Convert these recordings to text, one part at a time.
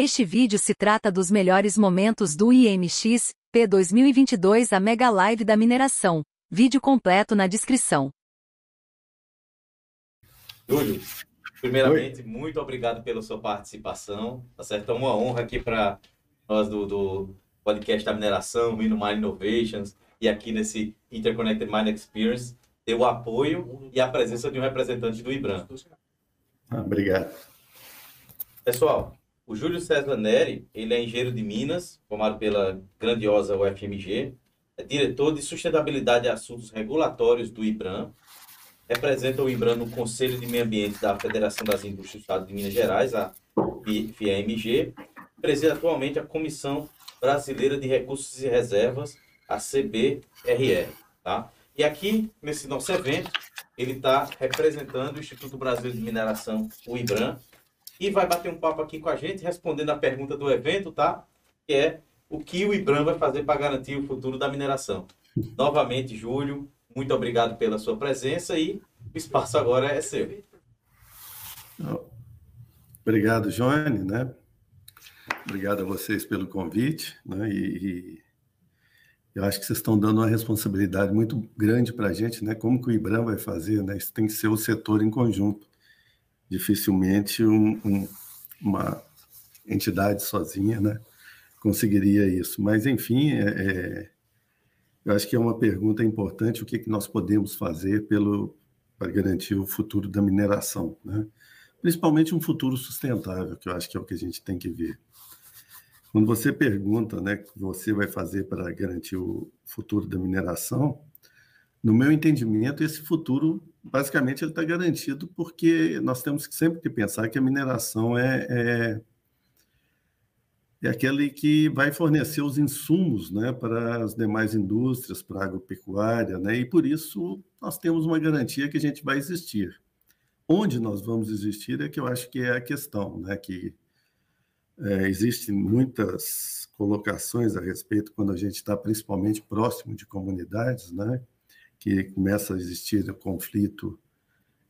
Este vídeo se trata dos melhores momentos do IMX P 2022 a Mega Live da mineração. Vídeo completo na descrição. Júlio, primeiramente, Oi. muito obrigado pela sua participação. Tá certo? É uma honra aqui para nós do, do podcast da mineração, Mino Mine Innovations, e aqui nesse Interconnected Mine Experience, ter o apoio e a presença de um representante do IBRAM. Ah, obrigado. Pessoal, o Júlio César Neri, ele é engenheiro de Minas, formado pela grandiosa UFMG, é diretor de sustentabilidade e assuntos regulatórios do IBRAM, representa o IBRAM no Conselho de Meio Ambiente da Federação das Indústrias do Estado de Minas Gerais, a FIAMG, preside atualmente a Comissão Brasileira de Recursos e Reservas, a CBRR. Tá? E aqui, nesse nosso evento, ele está representando o Instituto Brasileiro de Mineração, o IBRAM, e vai bater um papo aqui com a gente, respondendo a pergunta do evento, tá? Que é o que o IBRAM vai fazer para garantir o futuro da mineração. Novamente, Júlio, muito obrigado pela sua presença e o espaço agora é seu. Obrigado, Joane, né? Obrigado a vocês pelo convite, né? E, e eu acho que vocês estão dando uma responsabilidade muito grande para a gente, né? Como que o IBRAM vai fazer, né? Isso tem que ser o setor em conjunto dificilmente um, um, uma entidade sozinha né, conseguiria isso. Mas, enfim, é, é, eu acho que é uma pergunta importante: o que, que nós podemos fazer pelo, para garantir o futuro da mineração, né? principalmente um futuro sustentável, que eu acho que é o que a gente tem que ver. Quando você pergunta né, o que você vai fazer para garantir o futuro da mineração, no meu entendimento, esse futuro, basicamente, ele está garantido porque nós temos que sempre que pensar que a mineração é, é, é aquele que vai fornecer os insumos né, para as demais indústrias, para a agropecuária, né, e por isso nós temos uma garantia que a gente vai existir. Onde nós vamos existir é que eu acho que é a questão, né, que é, existem muitas colocações a respeito quando a gente está principalmente próximo de comunidades, né, que começa a existir conflito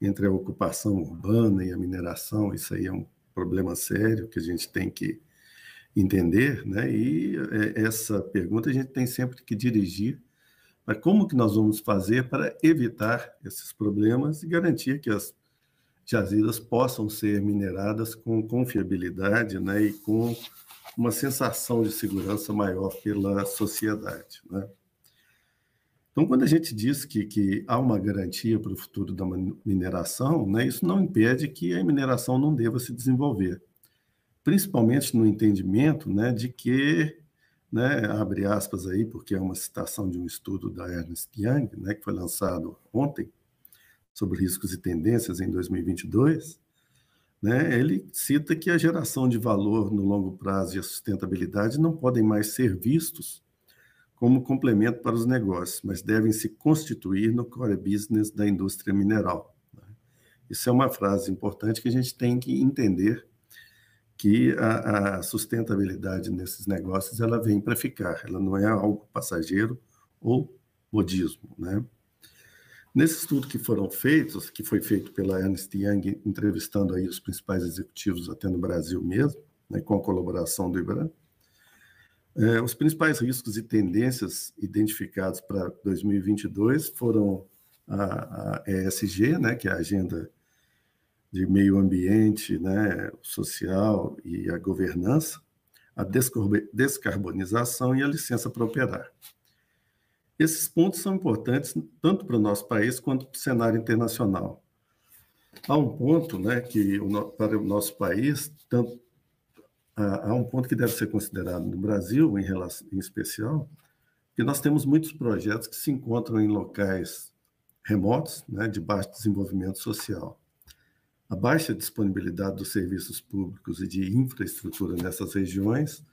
entre a ocupação urbana e a mineração, isso aí é um problema sério que a gente tem que entender, né? E é, essa pergunta a gente tem sempre que dirigir para como que nós vamos fazer para evitar esses problemas e garantir que as jazidas possam ser mineradas com confiabilidade, né? E com uma sensação de segurança maior pela sociedade, né? Então, quando a gente diz que, que há uma garantia para o futuro da mineração, né, isso não impede que a mineração não deva se desenvolver, principalmente no entendimento né, de que, né, abre aspas aí, porque é uma citação de um estudo da Ernst Young, né, que foi lançado ontem, sobre riscos e tendências em 2022, né, ele cita que a geração de valor no longo prazo e a sustentabilidade não podem mais ser vistos como complemento para os negócios, mas devem se constituir no core business da indústria mineral. Né? Isso é uma frase importante que a gente tem que entender que a, a sustentabilidade nesses negócios ela vem para ficar, ela não é algo passageiro ou modismo, né? Nesse estudo que foram feitos, que foi feito pela Ernst Young, entrevistando aí os principais executivos até no Brasil mesmo, né, com a colaboração do IBRAM, é, os principais riscos e tendências identificados para 2022 foram a, a ESG, né, que é a agenda de meio ambiente, né, social e a governança, a descarbonização e a licença para operar. Esses pontos são importantes tanto para o nosso país quanto para o cenário internacional. Há um ponto né, que para o nosso país, tanto há um ponto que deve ser considerado no Brasil, em, relação, em especial, que nós temos muitos projetos que se encontram em locais remotos, né, de baixo desenvolvimento social. A baixa disponibilidade dos serviços públicos e de infraestrutura nessas regiões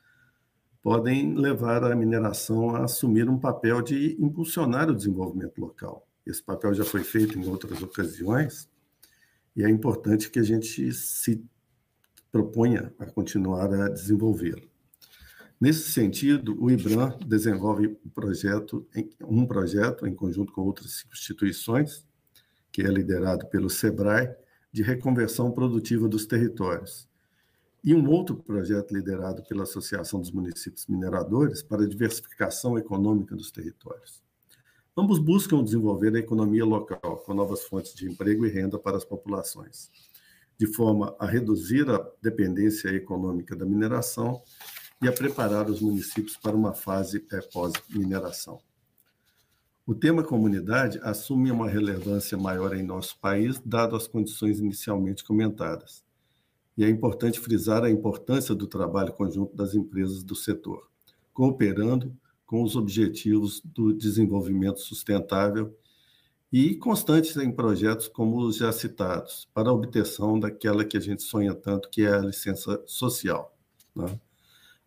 podem levar a mineração a assumir um papel de impulsionar o desenvolvimento local. Esse papel já foi feito em outras ocasiões e é importante que a gente se proponha a continuar a desenvolvê-lo. Nesse sentido, o IBRAM desenvolve um projeto, um projeto em conjunto com outras instituições, que é liderado pelo SEBRAE, de reconversão produtiva dos territórios. e um outro projeto liderado pela Associação dos Municípios Mineradores para a diversificação econômica dos territórios. Ambos buscam desenvolver a economia local com novas fontes de emprego e renda para as populações, de forma a reduzir a dependência econômica da mineração e a preparar os municípios para uma fase pós-mineração. O tema comunidade assume uma relevância maior em nosso país, dado as condições inicialmente comentadas e é importante frisar a importância do trabalho conjunto das empresas do setor, cooperando com os objetivos do desenvolvimento sustentável e constantes em projetos como os já citados, para a obtenção daquela que a gente sonha tanto, que é a licença social. Né?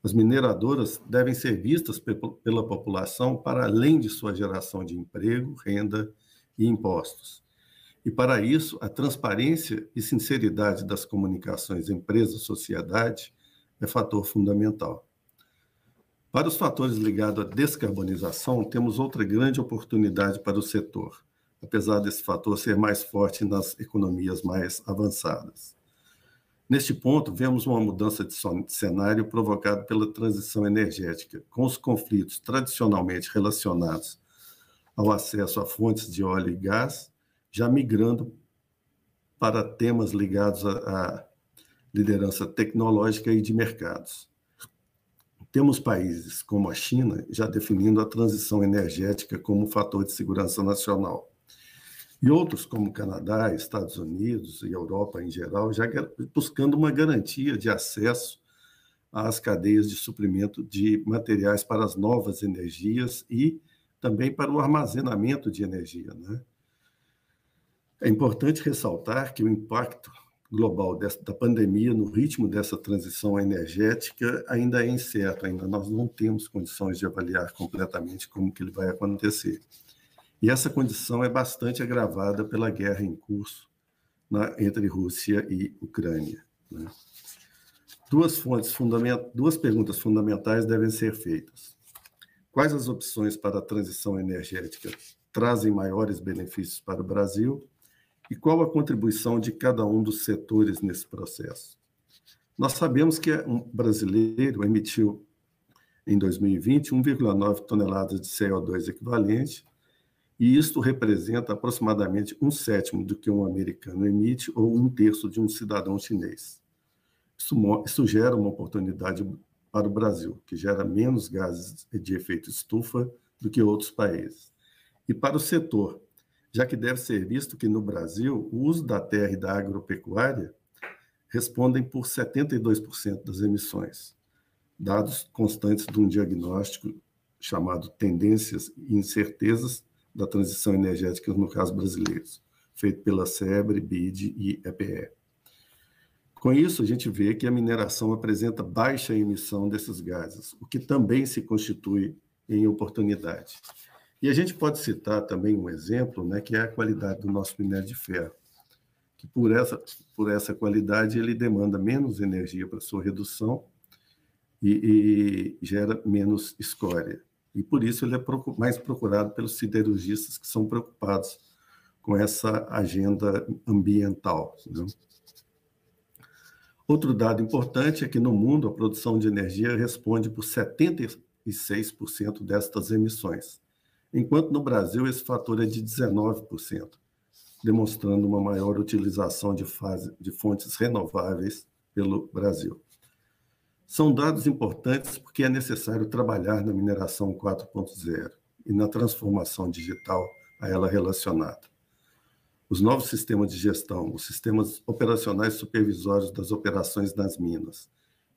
As mineradoras devem ser vistas pela população para além de sua geração de emprego, renda e impostos e, para isso, a transparência e sinceridade das comunicações empresa-sociedade é fator fundamental. Para os fatores ligados à descarbonização, temos outra grande oportunidade para o setor, apesar desse fator ser mais forte nas economias mais avançadas. Neste ponto, vemos uma mudança de cenário provocada pela transição energética, com os conflitos tradicionalmente relacionados ao acesso a fontes de óleo e gás já migrando para temas ligados à, liderança tecnológica e de mercados. Temos países como a China já definindo a transição energética como fator de segurança nacional. E outros, como Canadá, Estados Unidos e Europa em geral, já buscando uma garantia de acesso às cadeias de suprimento de materiais para as novas energias e também para o armazenamento de energia. Né? É importante ressaltar que o impacto global dessa, da pandemia no ritmo dessa transição energética ainda é incerto, ainda nós não temos condições de avaliar completamente como que ele vai acontecer. E essa condição é bastante agravada pela guerra em curso na, entre Rússia e Ucrânia. Né? Duas fontes duas perguntas fundamentais devem ser feitas. Quais as opções para a transição energética trazem maiores benefícios para o Brasil? E qual a contribuição de cada um dos setores nesse processo? Nós sabemos que um brasileiro emitiu em 2020 1,9 toneladas de CO2 equivalente, e isto representa aproximadamente um sétimo do que um americano emite ou um terço de um cidadão chinês. Isso, isso gera uma oportunidade para o Brasil, que gera menos gases de efeito estufa do que outros países. E para o setor, já que deve ser visto que no Brasil o uso da terra e da agropecuária respondem por 72% das emissões, dados constantes de um diagnóstico chamado Tendências e Incertezas da Transição Energética no caso brasileiro, feito pela SEBRE, BID e EPE. Com isso, a gente vê que a mineração apresenta baixa emissão desses gases, o que também se constitui em oportunidade. E a gente pode citar também um exemplo, né, que é a qualidade do nosso minério de ferro, que por essa, por essa qualidade ele demanda menos energia para sua redução e, e gera menos escória. E por isso ele é mais procurado pelos siderurgistas que são preocupados com essa agenda ambiental. Né? Outro dado importante é que no mundo a produção de energia responde por 76% destas emissões enquanto no Brasil esse fator é de 19%, demonstrando uma maior utilização de, fase, de fontes renováveis pelo Brasil. São dados importantes porque é necessário trabalhar na mineração 4.0 e na transformação digital a ela relacionada. Os novos sistemas de gestão, os sistemas operacionais supervisórios das operações nas minas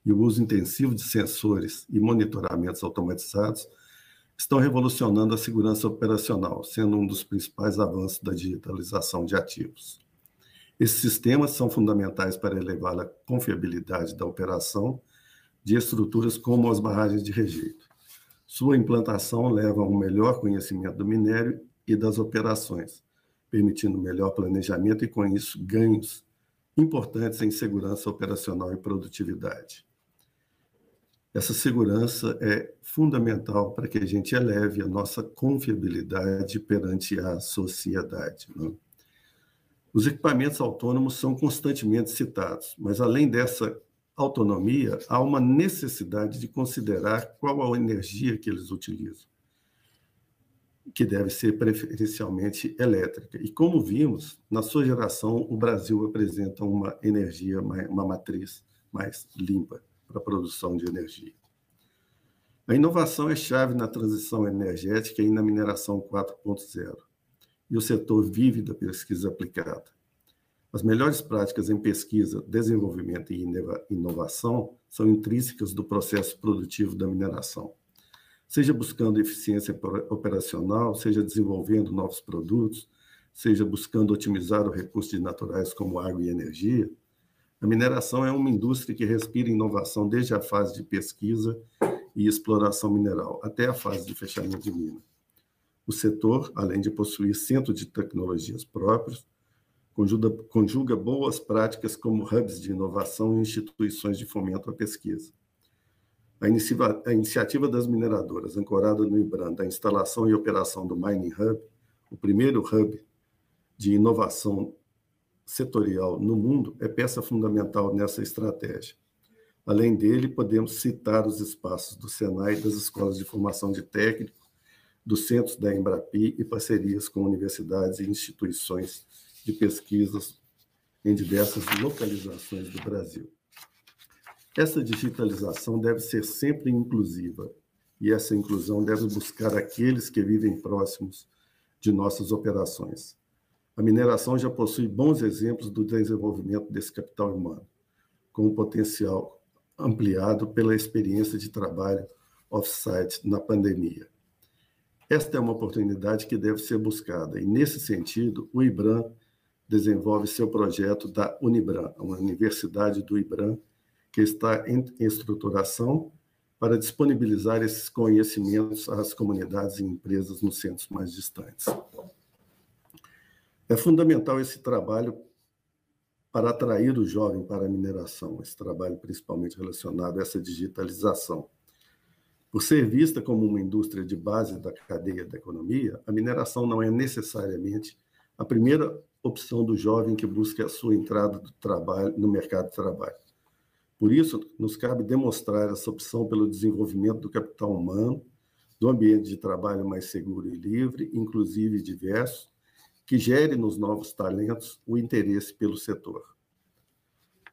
e o uso intensivo de sensores e monitoramentos automatizados estão revolucionando a segurança operacional, sendo um dos principais avanços da digitalização de ativos. Esses sistemas são fundamentais para elevar a confiabilidade da operação de estruturas como as barragens de rejeito. Sua implantação leva a um melhor conhecimento do minério e das operações, permitindo melhor planejamento e, com isso, ganhos importantes em segurança operacional e produtividade. Essa segurança é fundamental para que a gente eleve a nossa confiabilidade perante a sociedade. Né? Os equipamentos autônomos são constantemente citados, mas além dessa autonomia, há uma necessidade de considerar qual a energia que eles utilizam, que deve ser preferencialmente elétrica. E como vimos, na sua geração, o Brasil apresenta uma energia, uma matriz mais limpa para a produção de energia. A inovação é chave na transição energética e na mineração 4.0, e o setor vive da pesquisa aplicada. As melhores práticas em pesquisa, desenvolvimento e inovação são intrínsecas do processo produtivo da mineração. Seja buscando eficiência operacional, seja desenvolvendo novos produtos, seja buscando otimizar os recursos naturais como água e energia, a mineração é uma indústria que respira inovação desde a fase de pesquisa e exploração mineral até a fase de fechamento de mina. O setor, além de possuir centro de tecnologias próprios, conjuga, conjuga boas práticas como hubs de inovação e instituições de fomento à pesquisa. A, inicia, a iniciativa das mineradoras, ancorada no IBRAM, da instalação e operação do Mining Hub, o primeiro hub de inovação setorial no mundo é peça fundamental nessa estratégia. Além dele, podemos citar os espaços do Senai das escolas de formação de técnico, dos centros da Embrapi e parcerias com universidades e instituições de pesquisas em diversas localizações do Brasil. Essa digitalização deve ser sempre inclusiva e essa inclusão deve buscar aqueles que vivem próximos de nossas operações. A mineração já possui bons exemplos do desenvolvimento desse capital humano, com um potencial ampliado pela experiência de trabalho off-site na pandemia. Esta é uma oportunidade que deve ser buscada, e, nesse sentido, o IBRAM desenvolve seu projeto da Unibram, uma universidade do IBRAM, que está em estruturação para disponibilizar esses conhecimentos às comunidades e empresas nos centros mais distantes. É fundamental esse trabalho para atrair o jovem para a mineração, esse trabalho principalmente relacionado a essa digitalização. Por ser vista como uma indústria de base da cadeia da economia, a mineração não é necessariamente a primeira opção do jovem que busca a sua entrada trabalho, no mercado de trabalho. Por isso, nos cabe demonstrar essa opção pelo desenvolvimento do capital humano, do ambiente de trabalho mais seguro e livre, inclusive diverso, que gere nos novos talentos o interesse pelo setor.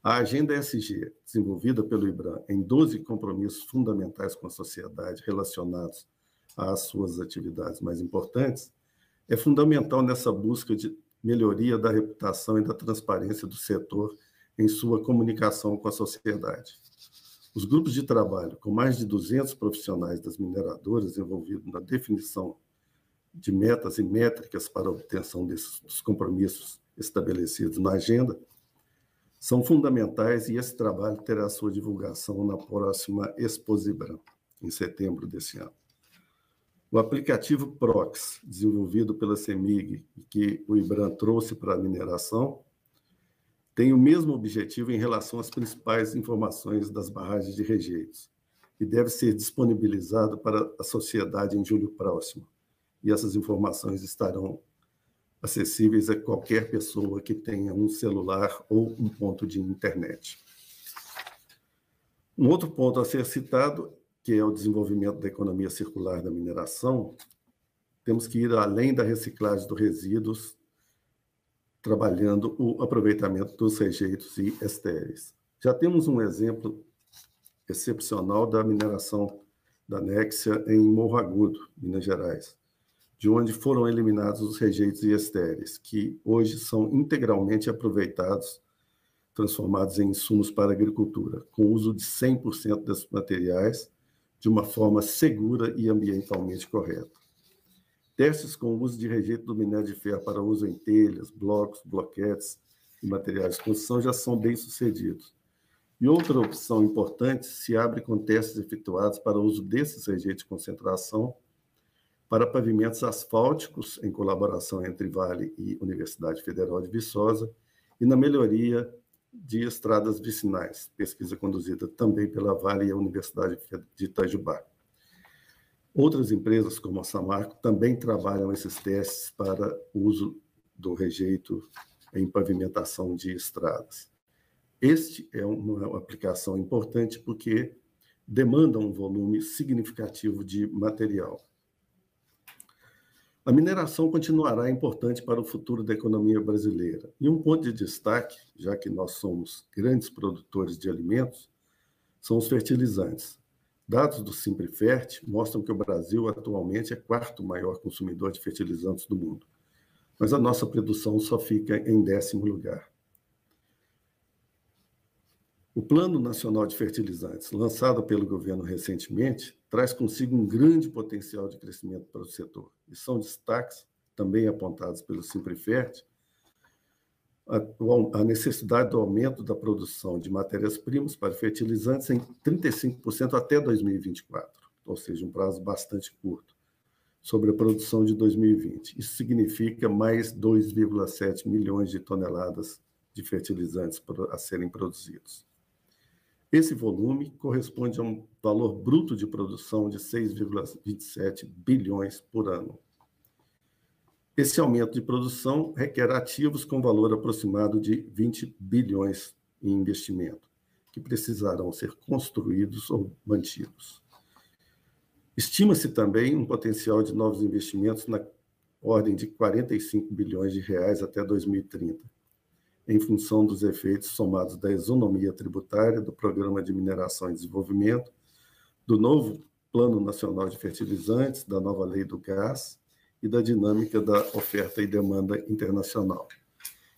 A Agenda SG, desenvolvida pelo IBRAM em 12 compromissos fundamentais com a sociedade relacionados às suas atividades mais importantes, é fundamental nessa busca de melhoria da reputação e da transparência do setor em sua comunicação com a sociedade. Os grupos de trabalho, com mais de 200 profissionais das mineradoras envolvidos na definição de metas e métricas para a obtenção desses, dos compromissos estabelecidos na agenda são fundamentais e esse trabalho terá sua divulgação na próxima Exposibram, em setembro desse ano. O aplicativo Prox, desenvolvido pela CEMIG e que o IBRAM trouxe para a mineração, tem o mesmo objetivo em relação às principais informações das barragens de rejeitos e deve ser disponibilizado para a sociedade em julho próximo e essas informações estarão acessíveis a qualquer pessoa que tenha um celular ou um ponto de internet. Um outro ponto a ser citado, que é o desenvolvimento da economia circular da mineração, temos que ir além da reciclagem dos resíduos, trabalhando o aproveitamento dos rejeitos e estéreis. Já temos um exemplo excepcional da mineração da Nexia em Morro Agudo, Minas Gerais de onde foram eliminados os rejeitos e estéreis, que hoje são integralmente aproveitados, transformados em insumos para a agricultura, com uso de 100% desses materiais de uma forma segura e ambientalmente correta. Testes com o uso de rejeito do minério de ferro para uso em telhas, blocos, bloquetes e materiais de construção já são bem sucedidos. E outra opção importante se abre com testes efetuados para uso desses rejeitos de concentração para pavimentos asfálticos, em colaboração entre Vale e Universidade Federal de Viçosa, e na melhoria de estradas vicinais, pesquisa conduzida também pela Vale e a Universidade de Itajubá. Outras empresas, como a Samarco, também trabalham esses testes para uso do rejeito em pavimentação de estradas. Este é uma aplicação importante porque demanda um volume significativo de material. A mineração continuará importante para o futuro da economia brasileira. E um ponto de destaque, já que nós somos grandes produtores de alimentos, são os fertilizantes. Dados do Simprefert mostram que o Brasil atualmente é quarto maior consumidor de fertilizantes do mundo, mas a nossa produção só fica em décimo lugar. O Plano Nacional de Fertilizantes, lançado pelo governo recentemente, traz consigo um grande potencial de crescimento para o setor. E são destaques, também apontados pelo Simprefert, a necessidade do aumento da produção de matérias-primas para fertilizantes em 35% até 2024, ou seja, um prazo bastante curto, sobre a produção de 2020. Isso significa mais 2,7 milhões de toneladas de fertilizantes a serem produzidos. Esse volume corresponde a um valor bruto de produção de 6,27 bilhões por ano. Esse aumento de produção requer ativos com valor aproximado de 20 bilhões em investimento, que precisarão ser construídos ou mantidos. Estima-se também um potencial de novos investimentos na ordem de 45 bilhões de reais até 2030 em função dos efeitos somados da isonomia tributária, do Programa de Mineração e Desenvolvimento, do novo Plano Nacional de Fertilizantes, da nova Lei do Gás e da dinâmica da oferta e demanda internacional.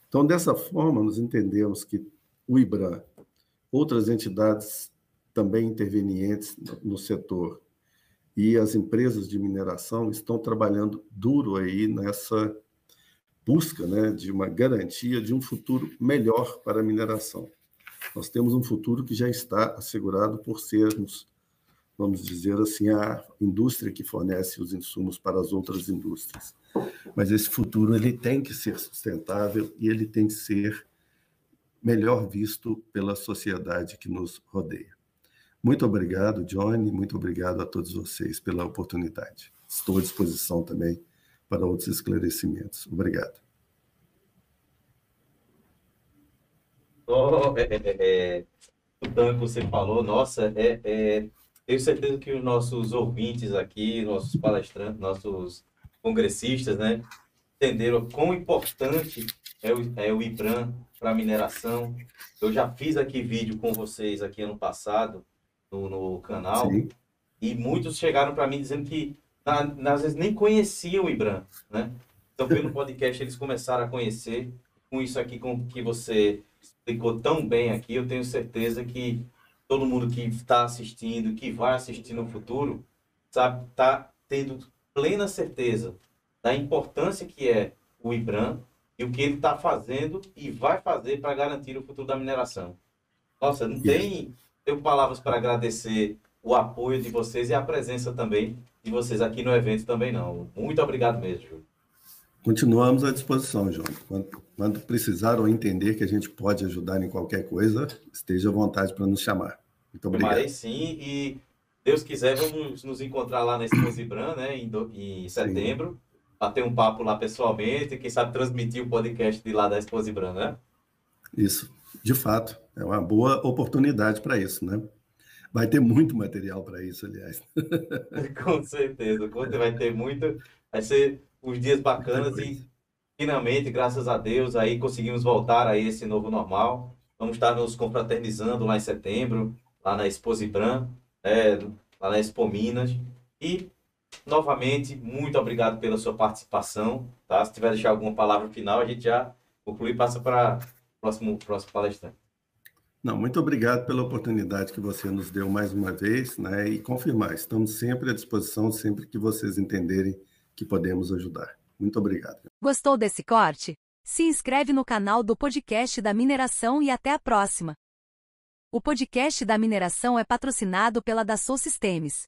Então, dessa forma, nós entendemos que o IBRAM, outras entidades também intervenientes no setor e as empresas de mineração estão trabalhando duro aí nessa busca né, de uma garantia de um futuro melhor para a mineração. Nós temos um futuro que já está assegurado por sermos, vamos dizer assim, a indústria que fornece os insumos para as outras indústrias. Mas esse futuro ele tem que ser sustentável e ele tem que ser melhor visto pela sociedade que nos rodeia. Muito obrigado, Johnny, muito obrigado a todos vocês pela oportunidade. Estou à disposição também para outros esclarecimentos. Obrigado. Oh, é, é, o que você falou, nossa, é, é, tenho certeza que os nossos ouvintes aqui, nossos palestrantes, nossos congressistas, né, entenderam quão importante é o, é o IBRAM para a mineração. Eu já fiz aqui vídeo com vocês aqui ano passado no, no canal Sim. e muitos chegaram para mim dizendo que às vezes nem conhecia o IBRAM, né? Então, pelo podcast, eles começaram a conhecer. Com isso aqui com que você explicou tão bem aqui, eu tenho certeza que todo mundo que está assistindo, que vai assistir no futuro, sabe, está tendo plena certeza da importância que é o IBRAM e o que ele está fazendo e vai fazer para garantir o futuro da mineração. Nossa, não tem, tenho palavras para agradecer o apoio de vocês e a presença também de vocês aqui no evento também não. Muito obrigado mesmo, Júlio. Continuamos à disposição, João. Quando, quando precisar ou entender que a gente pode ajudar em qualquer coisa, esteja à vontade para nos chamar. Muito obrigado. Chamarei sim, e Deus quiser, vamos nos encontrar lá na Exposibran, né, em, do, em setembro, sim. bater um papo lá pessoalmente, quem sabe transmitir o podcast de lá da Exposibran, né? Isso, de fato, é uma boa oportunidade para isso, né? Vai ter muito material para isso, aliás. Com certeza, vai ter muito. Vai ser uns dias bacanas e finalmente, graças a Deus, aí conseguimos voltar a esse novo normal. Vamos estar nos confraternizando lá em setembro, lá na Exposibran, é, lá na Expo Minas. E, novamente, muito obrigado pela sua participação. Tá? Se tiver deixar alguma palavra final, a gente já conclui e passa para o próximo, próximo palestrante. Não, muito obrigado pela oportunidade que você nos deu mais uma vez, né? E confirmar, estamos sempre à disposição, sempre que vocês entenderem que podemos ajudar. Muito obrigado. Gostou desse corte? Se inscreve no canal do podcast da mineração e até a próxima. O podcast da mineração é patrocinado pela Dassault Systems.